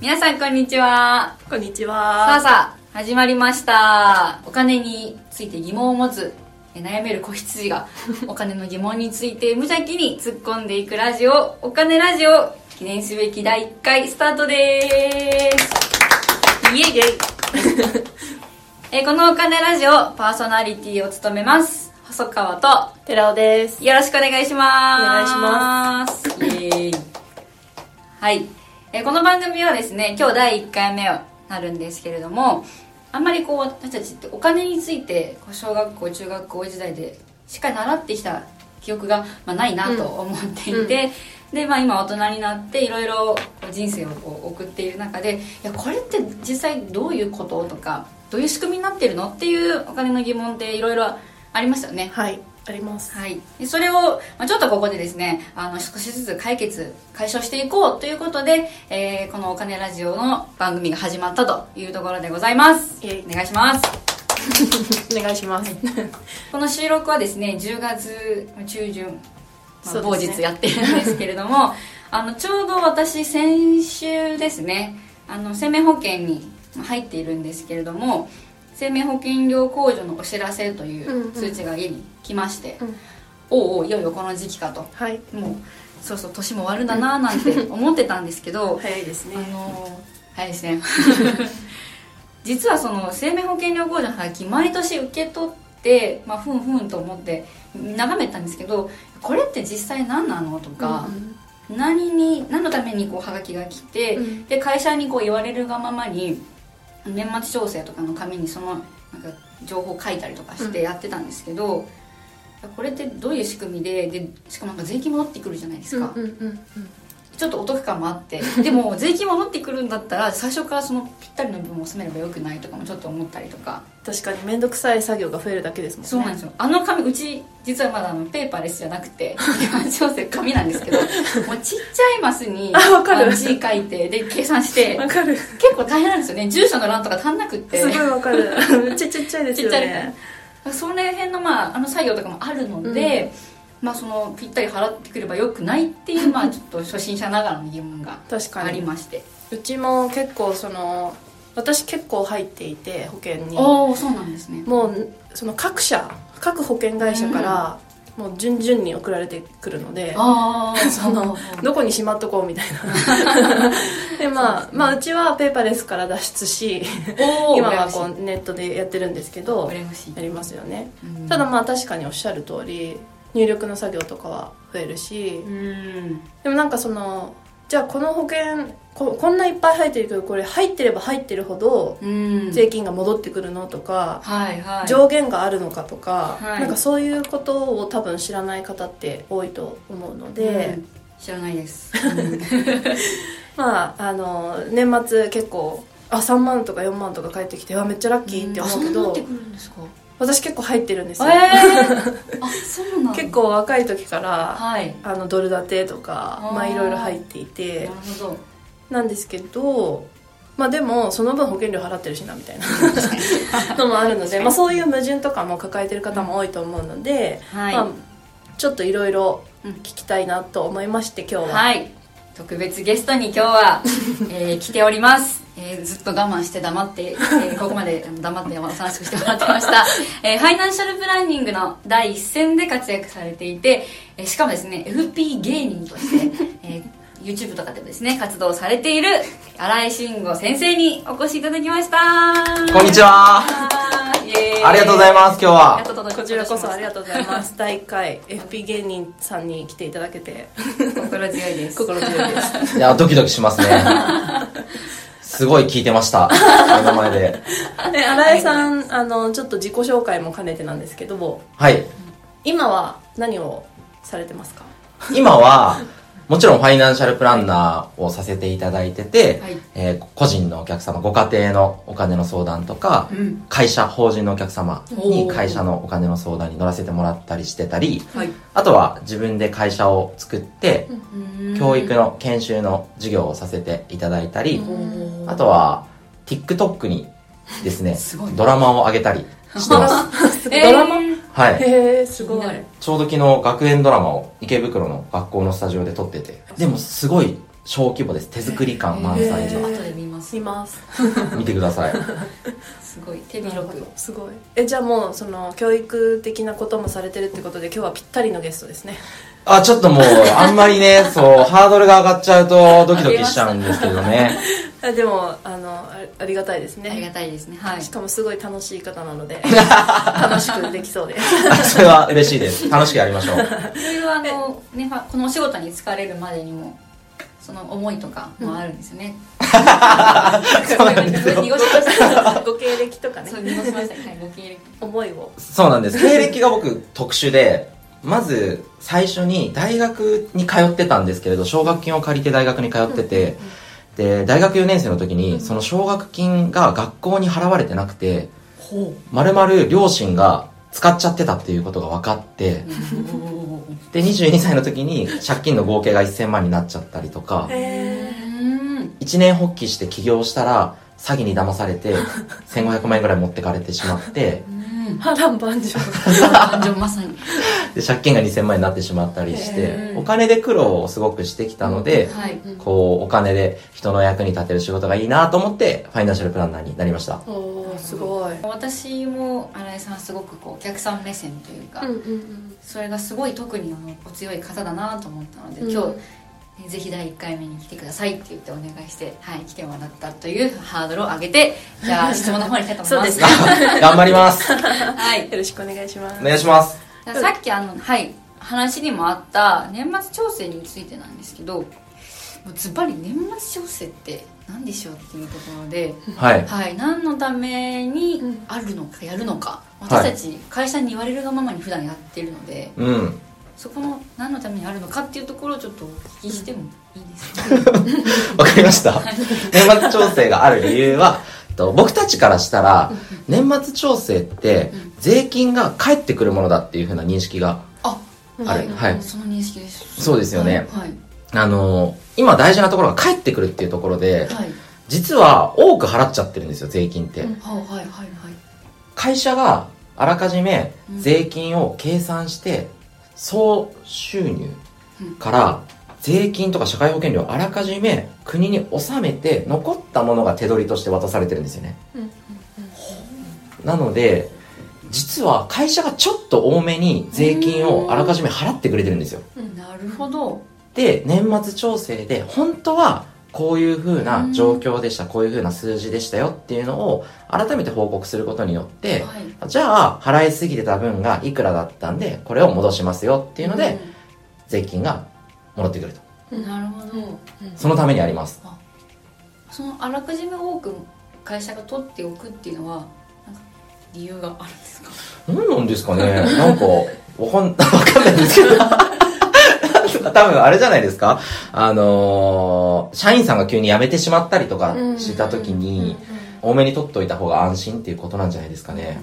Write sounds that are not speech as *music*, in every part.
皆さんこんにちはこんにちさあは。さあ始まりましたお金について疑問を持つえ悩める子羊が *laughs* お金の疑問について無邪気に突っ込んでいくラジオお金ラジオ記念すべき第1回スタートですイエイイエイ *laughs* えこのお金ラジオパーソナリティを務めます細川と寺尾です。よろしくお願いします。お願いしますイエーイ。はい。えーこの番組はですね、今日第1回目をなるんですけれども、あんまりこう私たちってお金について、小学校、中学校時代でしっかり習ってきた記憶が、まあ、ないなと思っていて、で、まあ今大人になっていろいろ人生をこう送っている中で、いや、これって実際どういうこととか、どういう仕組みになってるのっていうお金の疑問っていろいろありましたよね。はい、あります。はい、でそれを、まあ、ちょっとここでですねあの少しずつ解決解消していこうということで、えーこの「お金ラジオ」の番組が始まったというところでございます。お願いします。お願いします。*laughs* *laughs* この収録はですね10月中旬、まあ、日やってるんですけれども *laughs* あのちょうど私先週ですねあの生命保険に入っているんですけれども生命保険料控除のお知らせというんううん。通知が家に来まして、うん。おうおういよいよこの時期かと。はい、もうそろそろ年も終わるんだななんて思ってたんですけど、*laughs* 早いですね。あ。の早いですね。*laughs* 実はその生命保険料控除のハガキ毎年受け取って、まあ、ふんふんと思って眺めたんですけどこれって実際何なのとか、何に何のためにこうハガキが来て、うん。で会社にこう言われるがままに年末調整とかの紙にそのなんか情報を書いたりとかしてやってたんですけど、これってどういう仕組みででしかもなんか税金戻ってくるじゃないですか、うんうんうんちょっとお得感もあって *laughs* でも税金戻ってくるんだったら最初からそのぴったりの部分を収めればよくないとかもちょっと思ったりとか確かに面倒くさい作業が増えるだけですもんね。そうなんですよあの紙うち実はまだあのペーパーレスじゃなくて *laughs* 調整紙なんですけど *laughs* もうちっちゃいマスにあわかるの字書いてで計算してわかる。結構大変なんですよね住所の欄とか足んなくってすごいわかる。めっちゃちっちゃいですよちっちゃいね。その辺の,、まあ、あの作業とかもあるので、まあ、そのぴったり払ってくればよくないっていう、*laughs* まあ、ちょっと初心者ながらの疑問があり確かに。まして。うちも結構その、私結構入っていて、保険に。おおそうなんですね。もう、その各社、各保険会社から、もう順々に送られてくるので、ああ *laughs* そのどこにしまっとこうみたいな。*laughs* でまあまあうちはペーパーレスから脱出しおお今はこうネットでやってるんですけどやりますよね。うん。ただまあ確かにおっしゃる通り入力の作業とかは増えるし。うん。でもなんかそのじゃあこの保険ここんないっぱい入ってるけどこれ入ってれば入ってるほどうん。税金が戻ってくるのとか、はいはい。上限があるのかとか、はい。なんかそういうことを多分知らない方って多いと思うので、うん。知らないです、*laughs* まああの年末結構あ3万とか4万とか返ってきてあめっちゃラッキーって思うけど、あそんなってくるんですか？私結構入ってるんですえよ、え *laughs* あそうなんだ。結構若い時からはい。あのドル建てとかまあいろいろ入っていなてるほど。なんですけどまあでもその分保険料払ってるしなみたいな。*laughs* のもあるので、まあ、そういう矛盾とかも抱えてる方も多いと思うので、はい、まあ、ちょっといろいろうん。聞きたいなと思いまして今日は、はい。特別ゲストに今日は、*laughs* えー来ております、えーずっと我慢して黙って、えーここまで黙っておとなしくしてもらってました、えーファイナンシャルプランニングの第一線で活躍されていて、えーしかもですね FP 芸人として、えー YouTube とかでもですね活動されている新井慎吾先生にお越しいただきました。こんにちは。イエーイ。ありがとうございます今日は。こちらこそありがとうございます。第1回 FP 芸人さんに来ていただけて。心強いです。*laughs* 心強いです。いやドキドキしますね *laughs* *laughs* すごい聞いてました。*laughs* 目の前で。え新井さんあのちょっと自己紹介も兼ねてなんですけどはい。今は何をされてますか？今はもちろんファイナンシャルプランナーをさせていただいてて、はい。えー個人のお客様ご家庭のお金の相談とか、うん。会社法人のお客様に会社のお金の相談に乗らせてもらったりしてたりはい。あとは自分で会社を作って、教育の研修の授業をさせていただいたり、あとは TikTok にですねすごい。ドラマを上げたりしてます。*laughs* ドラマ、えーはい。へえすごい。ちょうど昨日学園ドラマを池袋の学校のスタジオで撮ってて。でもすごい小規模です。手作り感満載で後で見ます。います。見てください。*laughs* すごい。手広く。すごい。えじゃあもうその教育的なこともされてるってことで今日はぴったりのゲストですね。あちょっともうあんまりねそうハードルが上がっちゃうとドキドキしちゃうんですけどね *laughs* あでもあのあありがたいですね。ありがたいですね。はい。しかもすごい楽しい方なので *laughs* 楽しくできそうで。す *laughs* それは嬉しいです。楽しくやりましょう。そういうあの、ね、まあこのお仕事に疲れるまでにもその思いとかもあるんですよね、そうなんですよ。濁しましたご経歴とかね。そう濁しました。はいご経歴。思いを。そうなんです。経歴が僕特殊でまず最初に大学に通ってたんですけれど奨学金を借りて大学に通ってて、で大学4年生の時にその奨学金が学校に払われてなくてほまるまる両親が使っちゃってたっていうことが分かってで22歳の時に借金の合計が1000万になっちゃったりとか。一年発起して起業したら詐欺に騙されて1500万円ぐらい持ってかれてしまって。うん。*laughs* 波乱万丈。*laughs* 感情まさにで借金が2000万円になってしまったりしてお金で苦労をすごくしてきたのではい。こうお金で人の役に立てる仕事がいいなと思ってファイナンシャルプランナーになりました。おーすごい。私も新井さんすごくこうお客さん目線というか、うんうんそれがすごい特にあのお強い方だなと思ったので、うん。今日えぜひ第1回目に来てくださいって言ってお願いして、はい、来てもらったというハードルを上げてじゃあ質問の方に行きたいと思います。すね。頑張ります。*laughs* はい。よろしくお願いします。お願いしますさっきあの、はい、話にもあった年末調整についてなんですけどもうズバリ年末調整って何でしょうっていうところで、はい。はい、何のためにうん。あるのかやるのか。私たち会社に言われるがままに普段やってるのでうん。そこの何のためにあるのかっていうところをちょっとお聞きしてもいいですか、*laughs* わかりました。年末調整がある理由はと僕たちからしたら年末調整って税金が返ってくるものだっていうふうな認識があある。はい。その認識です。そうですよね。はい。あの今大事なところが返ってくるっていうところではい。はい実は多く払っちゃってるんですよ税金って、うんはいはいはい。会社があらかじめうん。税金を計算して総収入から税金とか社会保険料をあらかじめ国に納めて残ったものが手取りとして渡されてるんですよね。うん。なので実は会社がちょっと多めに税金をあらかじめ払ってくれてるんですよ。なるほど。で年末調整で本当はこういう風な状況でした、こういう風な数字でしたよっていうのを改めて報告することによって、はい。じゃあ払いすぎてた分がいくらだったんでこれを戻しますよっていうので、税金が戻ってくると。うんなるほど。そのためにあります。そのあらかじめ多く会社が取っておくっていうのは理由があるんですか？何なんですかね？なんかわかん *laughs* わかんないんですけど。*laughs* 多分あれじゃないですか？あのー社員さんが急に辞めてしまったりとかした時に多めに取っといた方が安心っていうことなん。じゃないですかね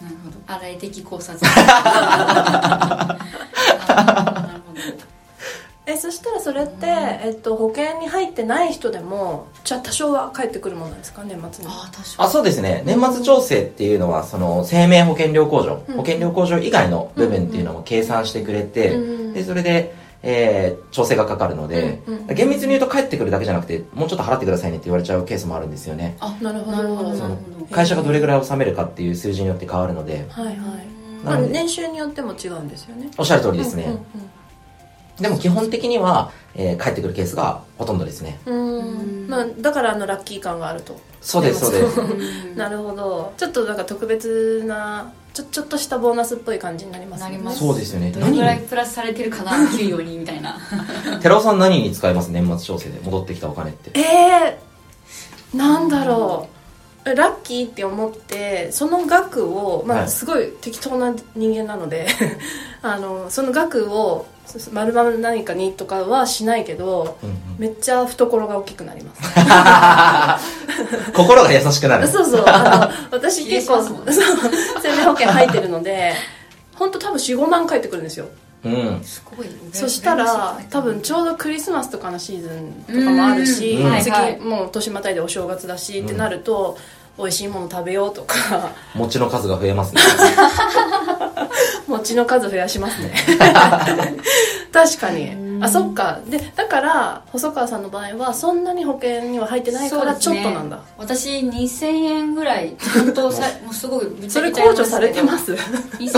なるほど洗い的考察えっと、保険に入ってない人でもじゃあ多少は返ってくるものなんですか？年末に。ああ確かあそうですね。年末調整っていうのはその生命保険料控除、うん。保険料控除以外の部分っていうのも計算してくれて、うん。でそれで、えー調整がかかるので、うんうん厳密に言うと返ってくるだけじゃなくてもうちょっと払ってくださいねって言われちゃうケースもあるんですよね。あなるほど。なるほど。会社がどれぐらい納めるかっていう数字によって変わるので。はいはい、うんまあ、年収によっても違うんですよね。おっしゃる通りですね、うんでも基本的には、えー返ってくるケースがほとんどですね。うん。まあ、だからあのラッキー感があると。そうですそうです。うん *laughs* なるほど。ちょっとなんか特別なちょちょっとしたボーナスっぽい感じになりますね。なります。そうですよね。どれぐらいプラスされてるかな給与にみたいな。*laughs* 寺尾さん何に使います？年末調整で戻ってきたお金って。えー、なんだろう。ラッキーって思ってその額を、まあ、はい。すごい適当な人間なので *laughs* あのその額をまるまる何かにとかはしないけどうんうん。めっちゃ懐が大きくなります。*laughs* 心が優しくなる。そうそう。あの *laughs* 私結構生命保険入ってるので本当多分45万返ってくるんですようん。すごいそしたら多分ちょうどクリスマスとかのシーズンとかもあるし、うん。はい次はい。もう年またいでお正月だしってなると、美味しいもの食べようとか。*laughs* 餅の数が増えますね。*laughs* 餅の数増やしますね。*laughs* 確かにあそっか。でだから細川さんの場合はそんなに保険には入ってないからちょっとなんだ。私2000円ぐらいちゃんとさ *laughs* もうすごいぶっちそれゃけちゃい控除されてます？2000円。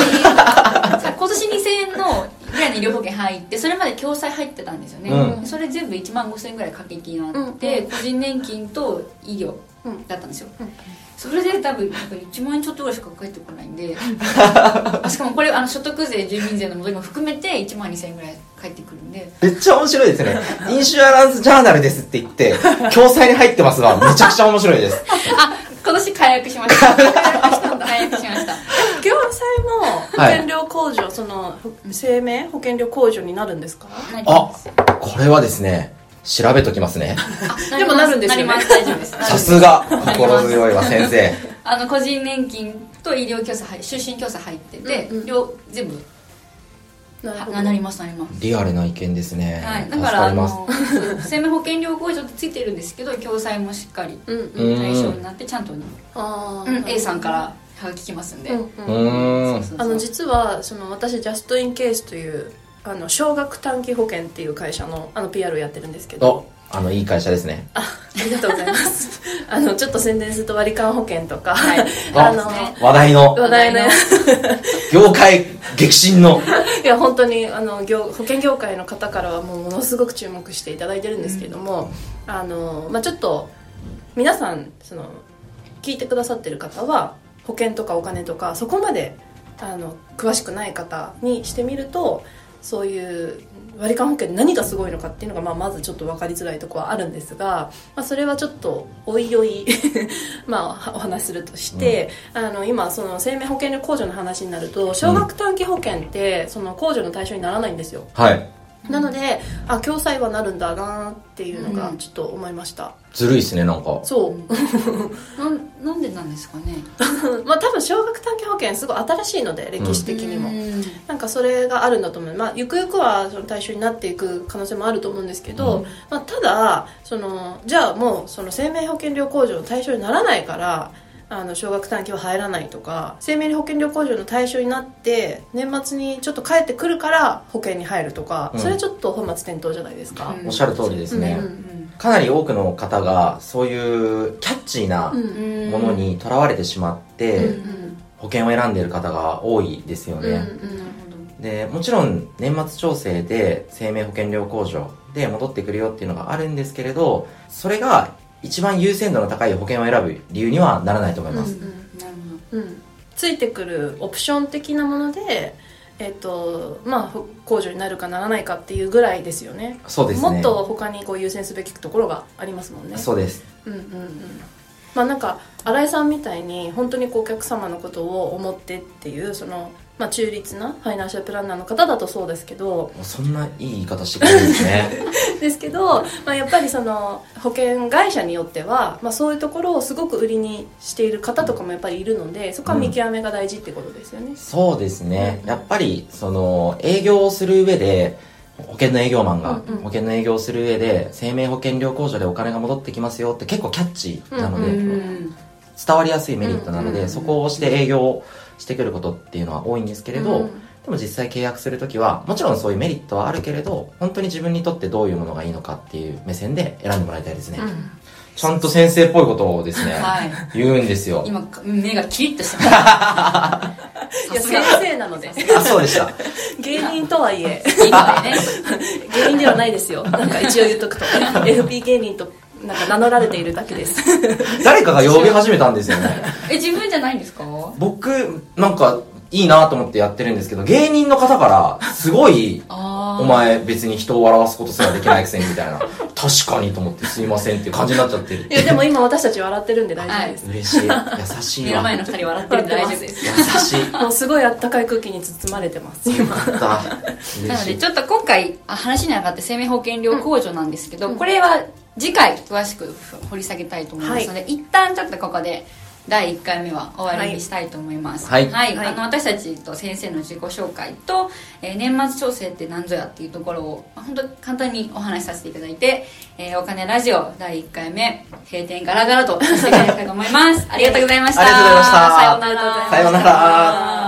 今年2000円のぐらいの医療保険入ってそれまで共済入ってたんですよね、うん。それ全部1万5000円ぐらい掛け金になって、うん個人年金と医療うん。だったんですよ、うんそれで多分なんか1万円ちょっとぐらいしか返ってこないんで。*laughs* しかもこれあの所得税住民税の戻りも含めて1万2000円ぐらい返ってくるんでめっちゃ面白いですね。*laughs* インシュアランスジャーナルですって言って、共済に入ってますわ。めちゃくちゃ面白いです。あ今年解約しました。解約したんだ解約しました。共済も保険料控除、その生命保険料控除になるんですか？あ、これはですね、調べときますね。でもなるんですよね。なります。大丈夫です。*laughs* さすが、心強いわ、先生。あの個人年金と医療共済入就寝共済入ってて、うんうん。両全部ななりますなります。リアルな意見ですね。はい、だ助からあ。の生命保険料控除ってついてるんですけど共済もしっかりうんううんん対象になってちゃんと、あーうん A さんからはがき来ますんで、うんううん。あの実はその私ジャストインケースというあの少額短期保険っていう会社のあの PR をやってるんですけど。お、あの、いい会社ですね。あありがとうございます。*laughs* あのちょっと宣伝すると割り勘保険とか、はい。あのね話題の、話題の。*laughs* 業界激震の。*laughs* いや本当にあの業保険業界の方からはもうものすごく注目していただいてるんですけども、あのまあ、ちょっと皆さんその聞いてくださってる方は保険とかお金とかそこまであの詳しくない方にしてみるとそういう割り勘保険何がすごいのかっていうのが、まあ、まずちょっと分かりづらいところはあるんですが、まあ、それはちょっとおいおい *laughs* まあお話しするとして、あの今その生命保険料控除の話になると少額短期保険ってその控除の対象にならないんですよはい。なのであ共済はなるんだなっていうのがうん。ちょっと思いました、ずるいっすね、なんか。そう。なんなんでなんですかね？*laughs* まあ多分少額短期保険すごい新しいので歴史的にも、うん。なんかそれがあるんだと思う、まあ、ゆくゆくはその対象になっていく可能性もあると思うんですけど、うん。まあ、ただそのじゃあもうその生命保険料控除の対象にならないからあの少額短期は入らないとか生命保険料控除の対象になって年末にちょっと帰ってくるから保険に入るとか、うん。それはちょっと本末転倒じゃないですか、うん。おっしゃる通りですね。うんうんかなり多くの方が、そういうキャッチーなうんうん。ものにとらわれてしまって、うん保険を選んでいる方が多いですよね。うんなるほど。でもちろん年末調整で生命保険料控除で戻ってくるよっていうのがあるんですけれどそれが一番優先度の高い保険を選ぶ理由にはならないと思います、うんついてくるオプション的なもので、えっとまあ、控除になるかならないかっていうぐらいですよね。そうですね。もっと他にこう優先すべきところがありますもんね。そうです。うんうんうん。まあなんか新井さんみたいに本当にこうお客様のことを思ってっていうその、まあ、中立なファイナンシャルプランナーの方だとそうですけどそんないい言い方してくれるんですね。*laughs* ですけど、まあ、やっぱりその保険会社によっては、まあ、そういうところをすごく売りにしている方とかもやっぱりいるのでそこは見極めが大事ってことですよね、そうですね。やっぱりその営業をする上で保険の営業マンがうんうん。保険の営業をする上で生命保険料控除でお金が戻ってきますよって結構キャッチーなので、うんうん伝わりやすいメリットなので、うんうんうんそこをして営業をしてくることっていうのは多いんですけれど、うん。でも実際契約するときはもちろんそういうメリットはあるけれど本当に自分にとってどういうものがいいのかっていう目線で選んでもらいたいですね、うん。ちゃんと先生っぽいことをですね、はい。言うんですよ。今目がキリッとしてます。*laughs* いや先生なので。あそうでした。芸人とはいえ芸人ではないですよ。なんか一応言っとくと。*laughs* FP 芸人となんか名乗られているだけです。*laughs* 誰かが呼び始めたんですよね。*laughs* え自分じゃないんですか？僕なんかいいなと思ってやってるんですけど芸人の方からすごいあお前別に人を笑わすことすらできないくせにみたいな。確かにと思ってすいませんっていう感じになっちゃってる。いやでも今私たち笑ってるんで大丈夫です、嬉しい。優しいわ。目の前の二人笑ってるんで大丈夫です。優しい。もうすごいあったかい空気に包まれてます。今だ *laughs* なのでちょっと今回あ話に上がって生命保険料控除なんですけど、これは次回詳しく掘り下げたいと思いますので、一旦ちょっとここで第1回目は終わりにしたいと思います。はい。はい。あの私たちと先生の自己紹介と、えー年末調整って何ぞやっていうところをまあ本当簡単にお話しさせていただいて、えーお金ラジオ第1回目閉店ガラガラとさせていただきたいと思います。*laughs* ありがとうございました。ありがとうございました。さようなら。さようなら